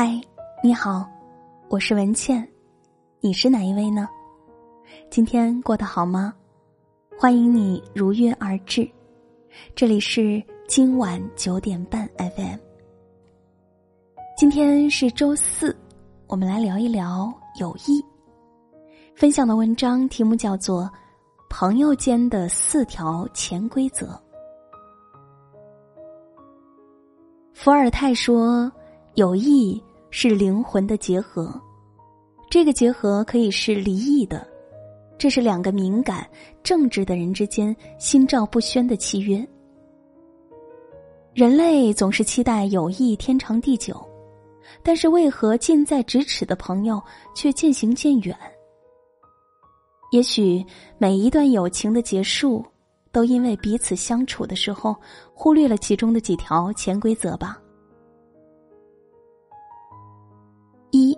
嗨，你好，我是文倩，你是哪一位呢？今天过得好吗？欢迎你如约而至，这里是今晚九点半 FM。今天是周四，我们来聊一聊友谊。分享的文章题目叫做《朋友间的四条潜规则》。伏尔泰说：“友谊是灵魂的结合，这个结合可以是离异的，这是两个敏感、正直的人之间心照不宣的契约。人类总是期待友谊天长地久，但是为何近在咫尺的朋友却渐行渐远？也许每一段友情的结束。”都因为彼此相处的时候忽略了其中的几条潜规则吧。一，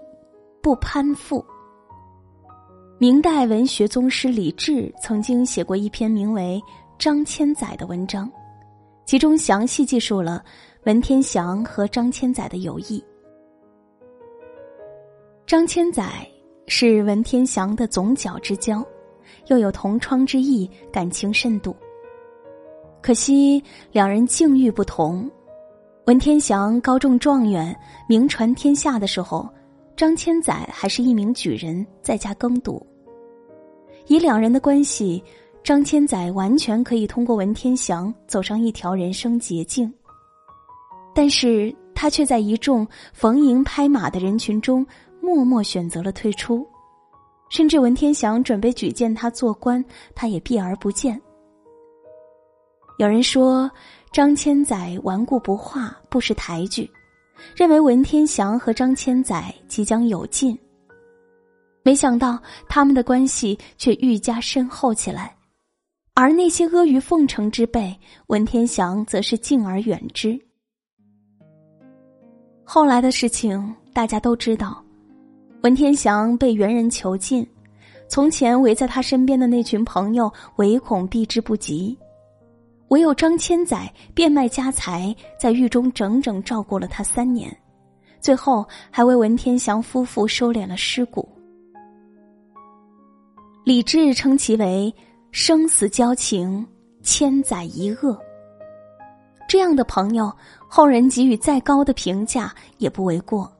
不攀附。明代文学宗师李治曾经写过一篇名为《张千载》的文章，其中详细记述了文天祥和张千载的友谊。张千载是文天祥的总角之交。又有同窗之谊，感情甚笃。可惜两人境遇不同。文天祥高中状元，名传天下的时候，张千载还是一名举人，在家耕读。以两人的关系，张千载完全可以通过文天祥走上一条人生捷径。但是他却在一众逢迎拍马的人群中，默默选择了退出。甚至文天祥准备举荐他做官，他也避而不见。有人说张千载顽固不化，不识抬举，认为文天祥和张千载即将有劲。没想到他们的关系却愈加深厚起来，而那些阿谀奉承之辈，文天祥则是敬而远之。后来的事情大家都知道。文天祥被元人囚禁，从前围在他身边的那群朋友唯恐避之不及，唯有张千载变卖家财，在狱中整整照顾了他三年，最后还为文天祥夫妇收敛了尸骨。李治称其为生死交情，千载一恶。这样的朋友，后人给予再高的评价也不为过。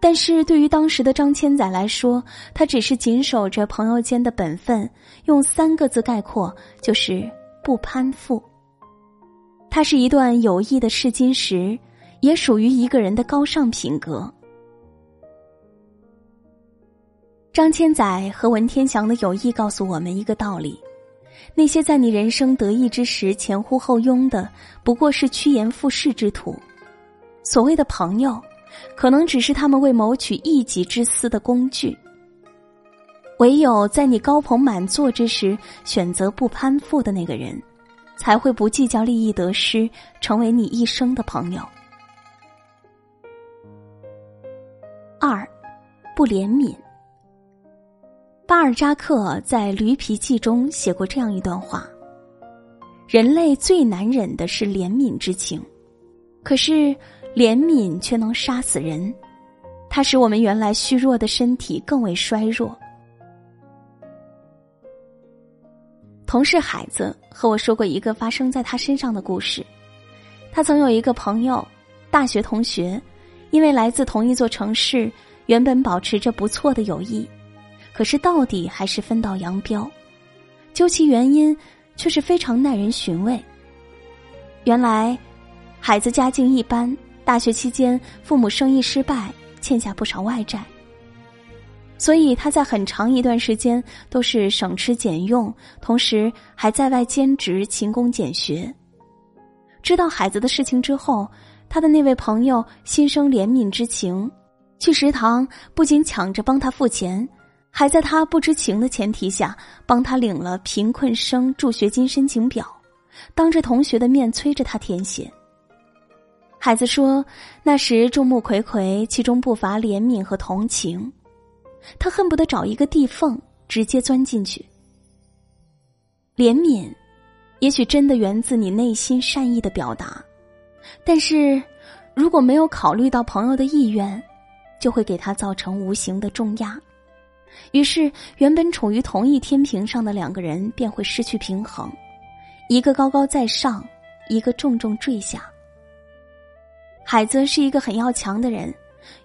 但是对于当时的张千载来说，他只是谨守着朋友间的本分，用三个字概括，就是不攀附。它是一段友谊的试金石，也属于一个人的高尚品格。张千载和文天祥的友谊告诉我们一个道理：那些在你人生得意之时前呼后拥的，不过是趋炎附势之徒。所谓的朋友。可能只是他们为谋取一己之私的工具。唯有在你高朋满座之时，选择不攀附的那个人，才会不计较利益得失，成为你一生的朋友。二，不怜悯。巴尔扎克在《驴皮记》中写过这样一段话：人类最难忍的是怜悯之情，可是。怜悯却能杀死人，它使我们原来虚弱的身体更为衰弱。同事海子和我说过一个发生在他身上的故事。他曾有一个朋友，大学同学，因为来自同一座城市，原本保持着不错的友谊，可是到底还是分道扬镳。究其原因，却是非常耐人寻味。原来，海子家境一般。大学期间，父母生意失败，欠下不少外债，所以他在很长一段时间都是省吃俭用，同时还在外兼职勤工俭学。知道孩子的事情之后，他的那位朋友心生怜悯之情，去食堂不仅抢着帮他付钱，还在他不知情的前提下帮他领了贫困生助学金申请表，当着同学的面催着他填写。孩子说：“那时众目睽睽，其中不乏怜悯和同情。他恨不得找一个地缝，直接钻进去。怜悯，也许真的源自你内心善意的表达，但是，如果没有考虑到朋友的意愿，就会给他造成无形的重压。于是，原本处于同一天平上的两个人便会失去平衡，一个高高在上，一个重重坠下。海子是一个很要强的人，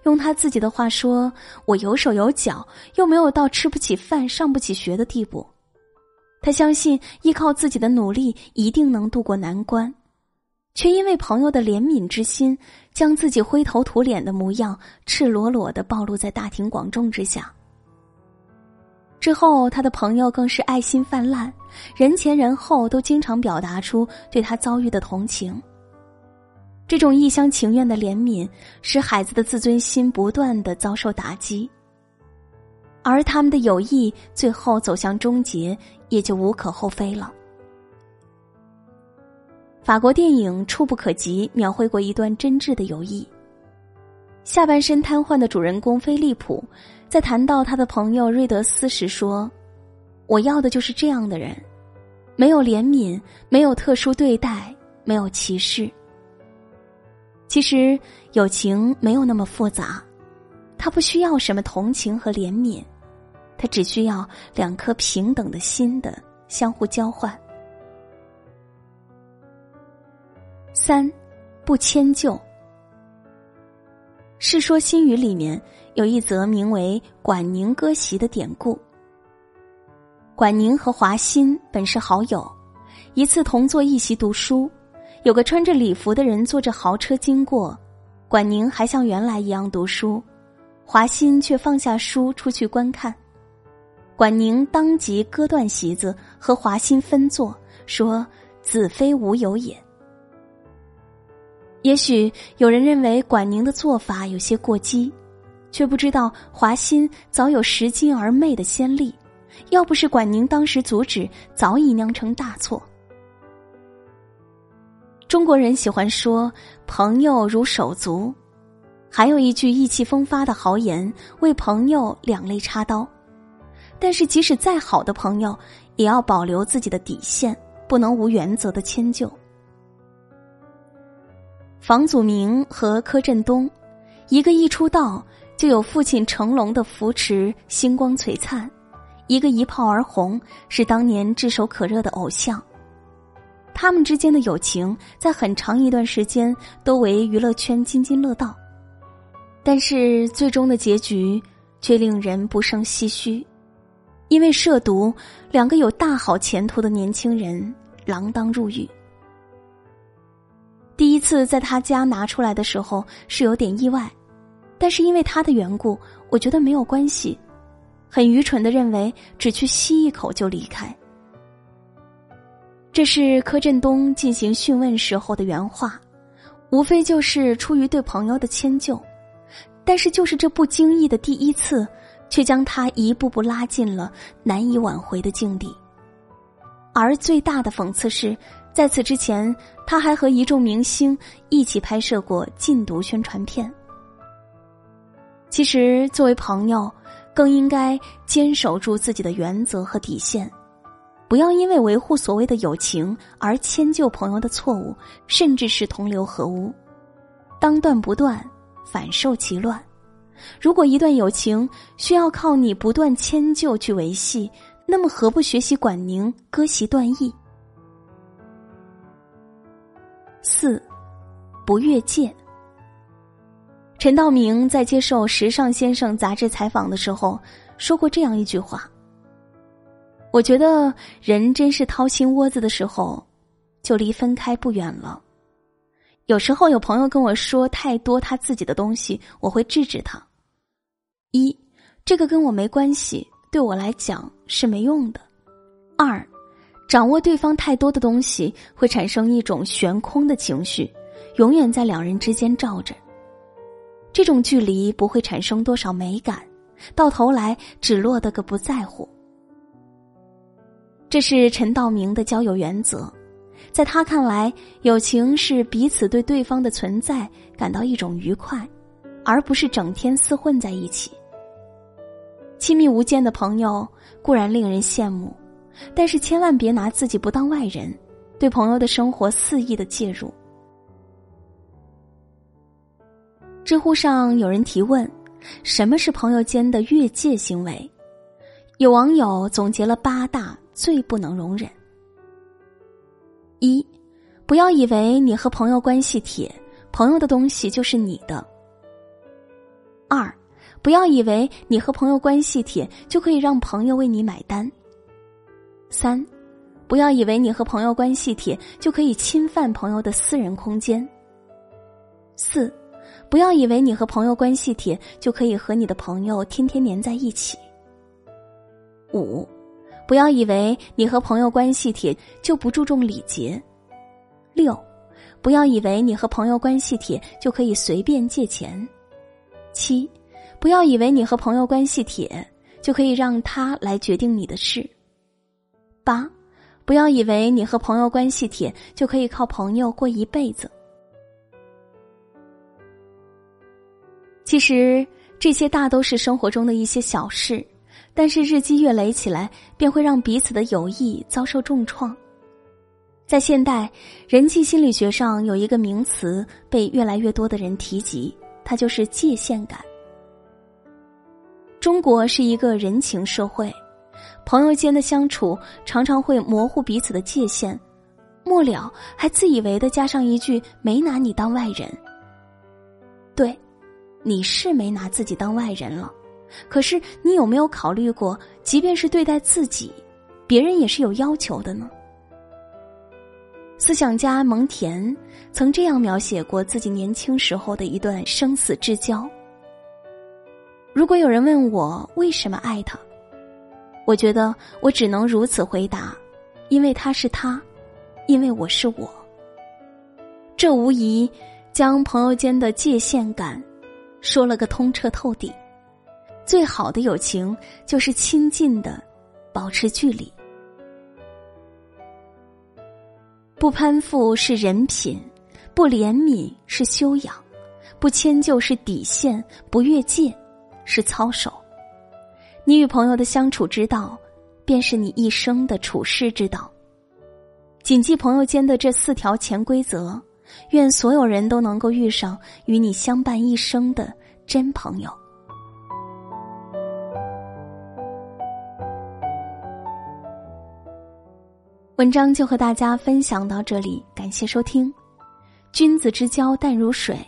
用他自己的话说：“我有手有脚，又没有到吃不起饭、上不起学的地步。”他相信依靠自己的努力一定能渡过难关，却因为朋友的怜悯之心，将自己灰头土脸的模样赤裸裸的暴露在大庭广众之下。之后，他的朋友更是爱心泛滥，人前人后都经常表达出对他遭遇的同情。这种一厢情愿的怜悯，使孩子的自尊心不断的遭受打击，而他们的友谊最后走向终结，也就无可厚非了。法国电影《触不可及》描绘过一段真挚的友谊。下半身瘫痪的主人公菲利普，在谈到他的朋友瑞德斯时说：“我要的就是这样的人，没有怜悯，没有特殊对待，没有歧视。其实友情没有那么复杂，他不需要什么同情和怜悯，他只需要两颗平等的心的相互交换。”三，不迁就。《世说新语》里面有一则名为“管宁割席”的典故。管宁和华歆本是好友，一次同坐一席读书，有个穿着礼服的人坐着豪车经过，管宁还像原来一样读书，华歆却放下书出去观看。管宁当即割断席子和华歆分坐，说：“子非吾友也。”也许有人认为管宁的做法有些过激，却不知道华歆早有拾金而昧的先例，要不是管宁当时阻止，早已酿成大错。中国人喜欢说“朋友如手足”，还有一句意气风发的豪言：“为朋友两肋插刀。”但是，即使再好的朋友，也要保留自己的底线，不能无原则的迁就。房祖名和柯震东，一个一出道就有父亲成龙的扶持，星光璀璨；一个一炮而红，是当年炙手可热的偶像。他们之间的友情，在很长一段时间都为娱乐圈津津乐道，但是最终的结局却令人不胜唏嘘，因为涉毒，两个有大好前途的年轻人锒铛入狱。第一次在他家拿出来的时候是有点意外，但是因为他的缘故，我觉得没有关系，很愚蠢的认为只去吸一口就离开。这是柯震东进行讯问时候的原话，无非就是出于对朋友的迁就，但是就是这不经意的第一次，却将他一步步拉进了难以挽回的境地。而最大的讽刺是。在此之前，他还和一众明星一起拍摄过禁毒宣传片。其实，作为朋友，更应该坚守住自己的原则和底线，不要因为维护所谓的友情而迁就朋友的错误，甚至是同流合污。当断不断，反受其乱。如果一段友情需要靠你不断迁就去维系，那么何不学习管宁割席断义？四，不越界。陈道明在接受《时尚先生》杂志采访的时候说过这样一句话：“我觉得人真是掏心窝子的时候，就离分开不远了。有时候有朋友跟我说太多他自己的东西，我会制止他。一，这个跟我没关系，对我来讲是没用的。二。”掌握对方太多的东西，会产生一种悬空的情绪，永远在两人之间照着。这种距离不会产生多少美感，到头来只落得个不在乎。这是陈道明的交友原则，在他看来，友情是彼此对对方的存在感到一种愉快，而不是整天厮混在一起。亲密无间的朋友固然令人羡慕。但是千万别拿自己不当外人，对朋友的生活肆意的介入。知乎上有人提问：什么是朋友间的越界行为？有网友总结了八大最不能容忍：一，不要以为你和朋友关系铁，朋友的东西就是你的；二，不要以为你和朋友关系铁就可以让朋友为你买单；三，不要以为你和朋友关系铁就可以侵犯朋友的私人空间；四。不要以为你和朋友关系铁就可以和你的朋友天天黏在一起。五，不要以为你和朋友关系铁就不注重礼节。六，不要以为你和朋友关系铁就可以随便借钱。七，不要以为你和朋友关系铁就可以让他来决定你的事。八，不要以为你和朋友关系铁就可以靠朋友过一辈子。其实这些大都是生活中的一些小事，但是日积月累起来，便会让彼此的友谊遭受重创。在现代人际心理学上，有一个名词被越来越多的人提及，它就是界限感。中国是一个人情社会，朋友间的相处常常会模糊彼此的界限，末了还自以为的加上一句“没拿你当外人”。对。你是没拿自己当外人了，可是你有没有考虑过，即便是对待自己，别人也是有要求的呢？思想家蒙恬曾这样描写过自己年轻时候的一段生死之交。如果有人问我为什么爱他，我觉得我只能如此回答：因为他是他，因为我是我。这无疑将朋友间的界限感。说了个通彻透底，最好的友情就是亲近的，保持距离。不攀附是人品，不怜悯是修养，不迁就是底线，不越界是操守。你与朋友的相处之道，便是你一生的处世之道。谨记朋友间的这四条潜规则。愿所有人都能够遇上与你相伴一生的真朋友。文章就和大家分享到这里，感谢收听。君子之交淡如水，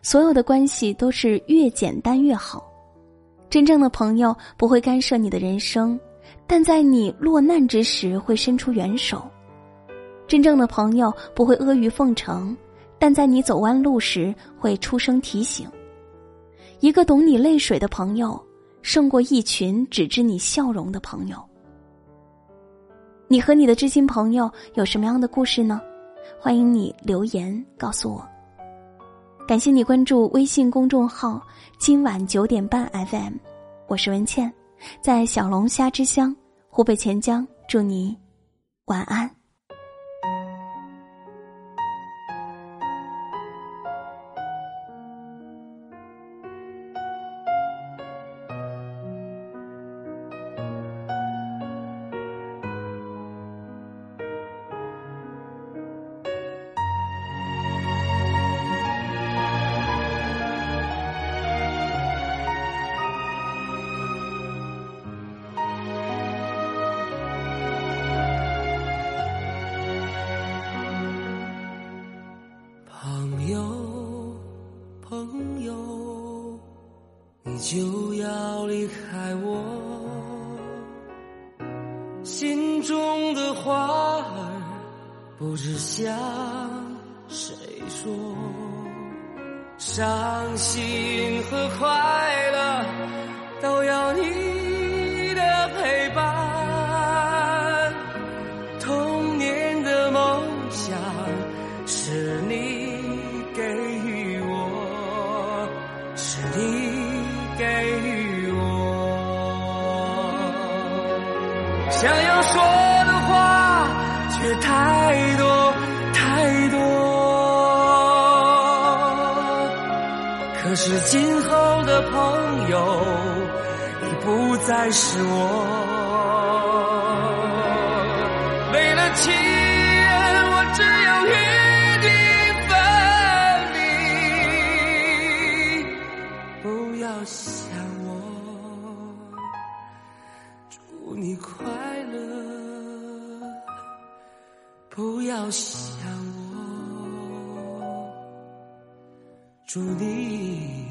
所有的关系都是越简单越好。真正的朋友不会干涉你的人生，但在你落难之时会伸出援手。真正的朋友不会阿谀奉承，但在你走弯路时会出声提醒。一个懂你泪水的朋友，胜过一群只知你笑容的朋友。你和你的知心朋友有什么样的故事呢？欢迎你留言告诉我。感谢你关注微信公众号“今晚九点半 FM”，我是文倩，在小龙虾之乡湖北潜江，祝你晚安。心中的话儿不知向谁说，伤心和快乐都要你想要说的话，却太多太多。可是今后的朋友已不再是我。为了情祝你快乐，不要想我，祝你。